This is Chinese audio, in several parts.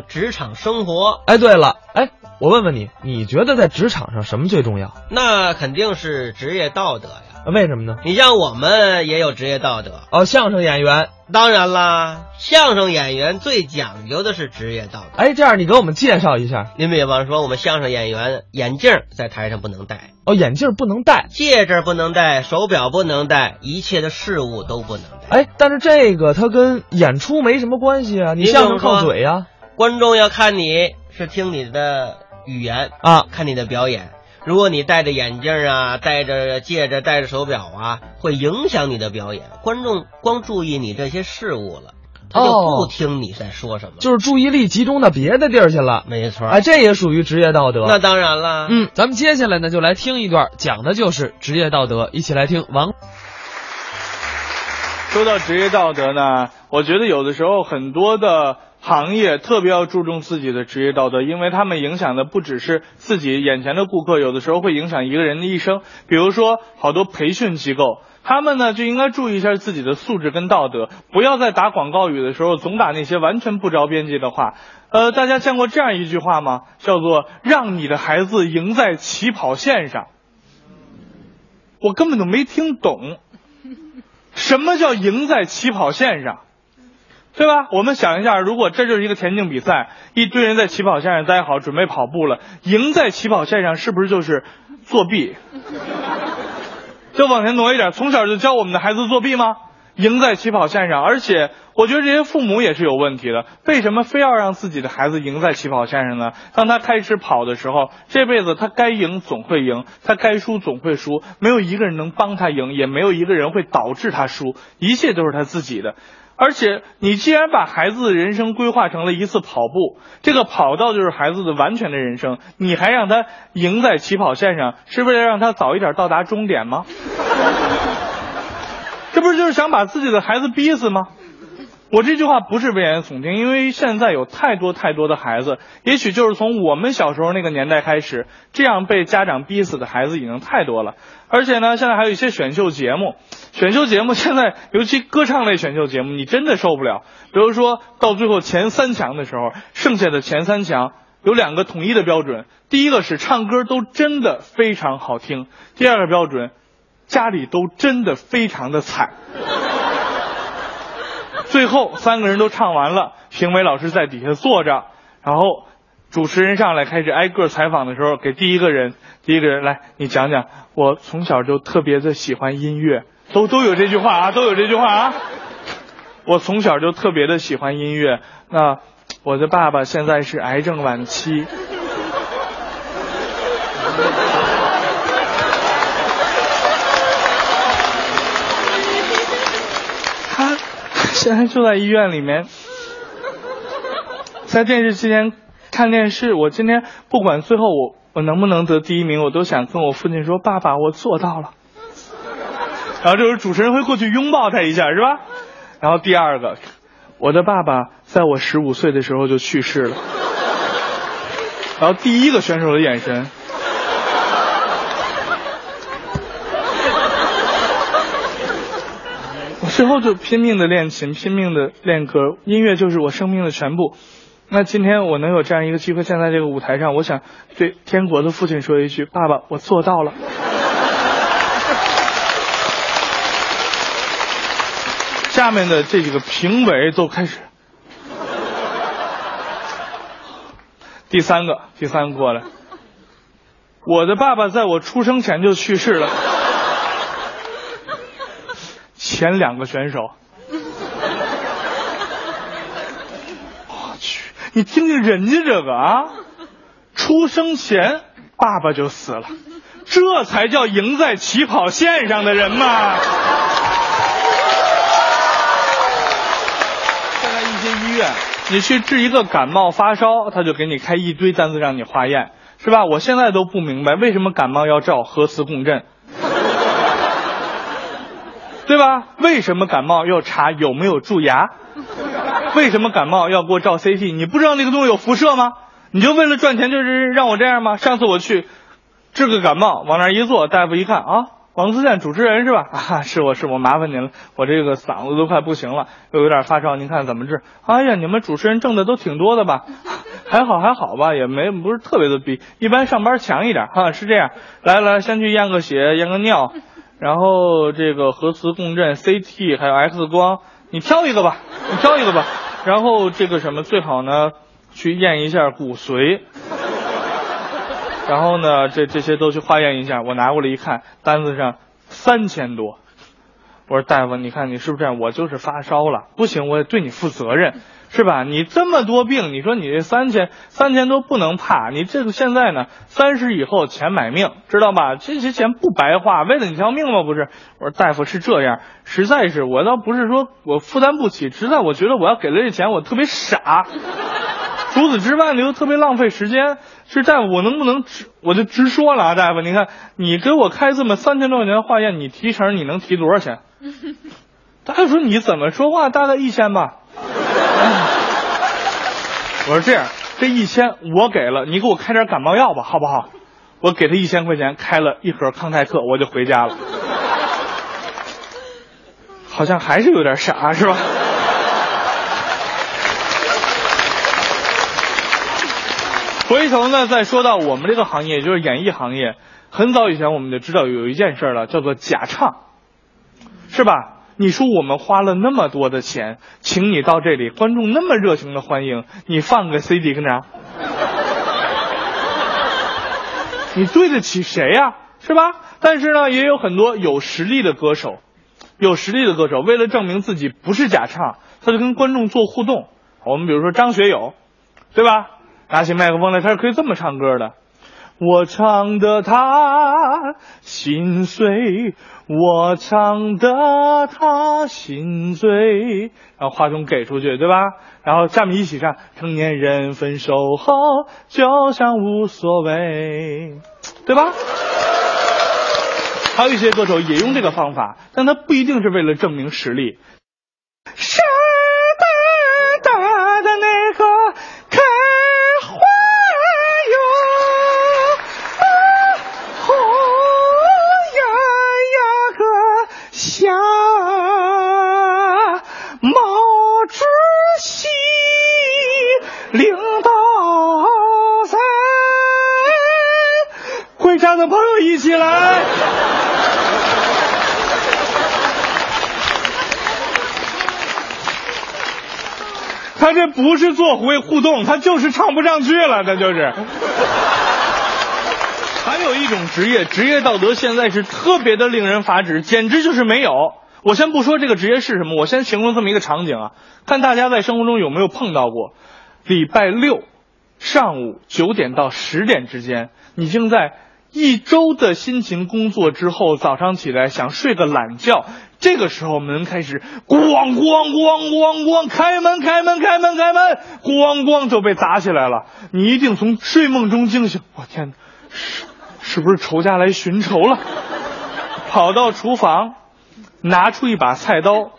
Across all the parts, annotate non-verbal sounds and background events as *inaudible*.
职场生活，哎，对了，哎，我问问你，你觉得在职场上什么最重要？那肯定是职业道德呀。为什么呢？你像我们也有职业道德哦，相声演员，当然啦，相声演员最讲究的是职业道德。哎，这样你给我们介绍一下。你比方说，我们相声演员眼镜在台上不能戴，哦，眼镜不能戴，戒指不能戴，手表不能戴，一切的事物都不能戴。哎，但是这个它跟演出没什么关系啊，你相声靠嘴呀。观众要看你是听你的语言啊，看你的表演。如果你戴着眼镜啊，戴着戒指，戴着手表啊，会影响你的表演。观众光注意你这些事物了，他就不听你在说什么，就是注意力集中到别的地儿去了。没错，哎，这也属于职业道德。那当然了。嗯，咱们接下来呢，就来听一段，讲的就是职业道德。一起来听王。说到职业道德呢，我觉得有的时候很多的。行业特别要注重自己的职业道德，因为他们影响的不只是自己眼前的顾客，有的时候会影响一个人的一生。比如说，好多培训机构，他们呢就应该注意一下自己的素质跟道德，不要在打广告语的时候总打那些完全不着边际的话。呃，大家见过这样一句话吗？叫做“让你的孩子赢在起跑线上”。我根本就没听懂，什么叫赢在起跑线上？对吧？我们想一下，如果这就是一个田径比赛，一堆人在起跑线上待好，准备跑步了，赢在起跑线上，是不是就是作弊？就往前挪一点，从小就教我们的孩子作弊吗？赢在起跑线上，而且我觉得这些父母也是有问题的。为什么非要让自己的孩子赢在起跑线上呢？当他开始跑的时候，这辈子他该赢总会赢，他该输总会输，没有一个人能帮他赢，也没有一个人会导致他输，一切都是他自己的。而且，你既然把孩子的人生规划成了一次跑步，这个跑道就是孩子的完全的人生，你还让他赢在起跑线上，是为了让他早一点到达终点吗？这不是就是想把自己的孩子逼死吗？我这句话不是危言耸听，因为现在有太多太多的孩子，也许就是从我们小时候那个年代开始，这样被家长逼死的孩子已经太多了。而且呢，现在还有一些选秀节目，选秀节目现在尤其歌唱类选秀节目，你真的受不了。比如说到最后前三强的时候，剩下的前三强有两个统一的标准：第一个是唱歌都真的非常好听；第二个标准，家里都真的非常的惨。最后三个人都唱完了，评委老师在底下坐着，然后主持人上来开始挨个采访的时候，给第一个人，第一个人来，你讲讲，我从小就特别的喜欢音乐，都都有这句话啊，都有这句话啊，我从小就特别的喜欢音乐，那我的爸爸现在是癌症晚期。现在就在医院里面，*laughs* 在电视机前看电视。我今天不管最后我我能不能得第一名，我都想跟我父亲说：“爸爸，我做到了。”然后这时候主持人会过去拥抱他一下，是吧？然后第二个，我的爸爸在我十五岁的时候就去世了。然后第一个选手的眼神。之后就拼命的练琴，拼命的练歌，音乐就是我生命的全部。那今天我能有这样一个机会站在这个舞台上，我想对天国的父亲说一句：爸爸，我做到了。*laughs* 下面的这几个评委都开始。第三个，第三个过来。我的爸爸在我出生前就去世了。前两个选手，我去，你听听人家这个啊，出生前爸爸就死了，这才叫赢在起跑线上的人嘛。现在一些医院，你去治一个感冒发烧，他就给你开一堆单子让你化验，是吧？我现在都不明白为什么感冒要照核磁共振。对吧？为什么感冒要查有没有蛀牙？*laughs* 为什么感冒要给我照 CT？你不知道那个东西有辐射吗？你就为了赚钱就是让我这样吗？上次我去治个感冒，往那一坐，大夫一看啊，王自健主持人是吧？*laughs* 啊，是我是我麻烦您了，我这个嗓子都快不行了，又有点发烧，您看怎么治？哎呀，你们主持人挣的都挺多的吧？*laughs* 还好还好吧，也没不是特别的比一般上班强一点哈，是这样。来来，先去验个血，验个尿，然后这个核磁共振、CT 还有 X 光，你挑一个吧，你挑一个吧。然后这个什么最好呢？去验一下骨髓。然后呢，这这些都去化验一下。我拿过来一看，单子上三千多。我说大夫，你看你是不是这样？我就是发烧了，不行，我也对你负责任，是吧？你这么多病，你说你这三千三千多不能怕。你这个现在呢，三十以后钱买命，知道吧？这些钱不白花，为了你条命吗？不是？我说大夫是这样，实在是我倒不是说我负担不起，实在我觉得我要给了这钱，我特别傻。除此之外呢，又特别浪费时间。是大夫，我能不能直我就直说了啊？大夫，你看你给我开这么三千多块钱化验，你提成你能提多少钱？*laughs* 大夫说你怎么说话？大概一千吧。*laughs* 我说这样，这一千我给了，你给我开点感冒药吧，好不好？我给他一千块钱，开了一盒康泰克，我就回家了。*laughs* 好像还是有点傻，是吧？回头呢，再说到我们这个行业，就是演艺行业。很早以前我们就知道有一件事了，叫做假唱，是吧？你说我们花了那么多的钱，请你到这里，观众那么热情的欢迎，你放个 CD 跟着，你对得起谁呀？是吧？但是呢，也有很多有实力的歌手，有实力的歌手，为了证明自己不是假唱，他就跟观众做互动。我们比如说张学友，对吧？拿起麦克风来，他是可以这么唱歌的。我唱的他心碎，我唱的他心醉。然后话筒给出去，对吧？然后下面一起唱。成年人分手后就像无所谓，对吧？还有一些歌手也用这个方法，但他不一定是为了证明实力。是一起来，他这不是做回互动，他就是唱不上去了，他就是。还有一种职业，职业道德现在是特别的令人发指，简直就是没有。我先不说这个职业是什么，我先形容这么一个场景啊，看大家在生活中有没有碰到过。礼拜六上午九点到十点之间，你正在。一周的辛勤工作之后，早上起来想睡个懒觉，这个时候门开始咣咣咣咣咣，开门开门开门开门，咣咣就被砸起来了。你一定从睡梦中惊醒，我天哪，是是不是仇家来寻仇了？跑到厨房，拿出一把菜刀，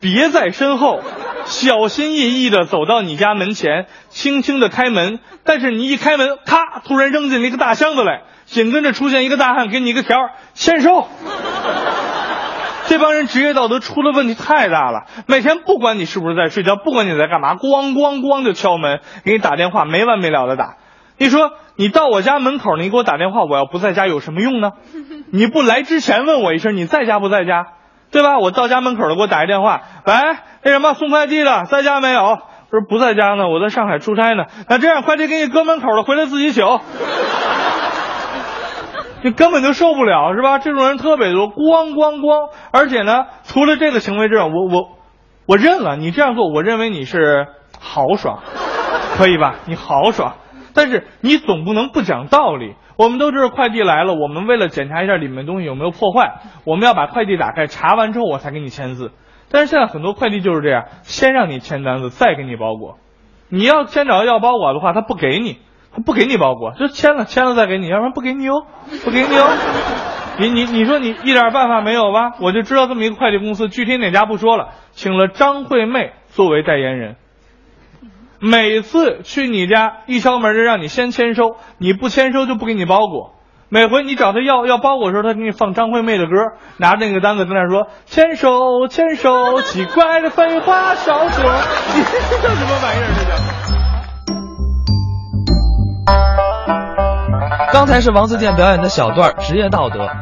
别在身后，小心翼翼的走到你家门前，轻轻的开门。但是你一开门，咔，突然扔进了一个大箱子来。紧跟着出现一个大汉，给你一个条签收。*laughs* 这帮人职业道德出的问题太大了。每天不管你是不是在睡觉，不管你在干嘛，咣咣咣就敲门，给你打电话，没完没了的打。你说你到我家门口，你给我打电话，我要不在家有什么用呢？*laughs* 你不来之前问我一声，你在家不在家，对吧？我到家门口了，给我打一电话，喂，那什么送快递的在家没有？说不在家呢，我在上海出差呢。那这样，快递给你搁门口了，回来自己取。你根本就受不了是吧？这种人特别多，咣咣咣！而且呢，除了这个行为之外，我我我认了，你这样做，我认为你是豪爽，可以吧？你豪爽，但是你总不能不讲道理。我们都知道快递来了，我们为了检查一下里面东西有没有破坏，我们要把快递打开，查完之后我才给你签字。但是现在很多快递就是这样，先让你签单子，再给你包裹。你要先找要包裹的话，他不给你。他不给你包裹就签了签了再给你要不然不给你哦 *laughs* 不给你哦。你你你说你一点办法没有吧？我就知道这么一个快递公司具体哪家不说了请了张惠妹作为代言人。每次去你家一敲门就让你先签收你不签收就不给你包裹。每回你找他要要包裹的时候他给你放张惠妹的歌拿着那个单子在那说牵手牵手奇怪的废话少说。*laughs* 你这叫什么玩意儿这叫？刚才是王自健表演的小段儿职业道德。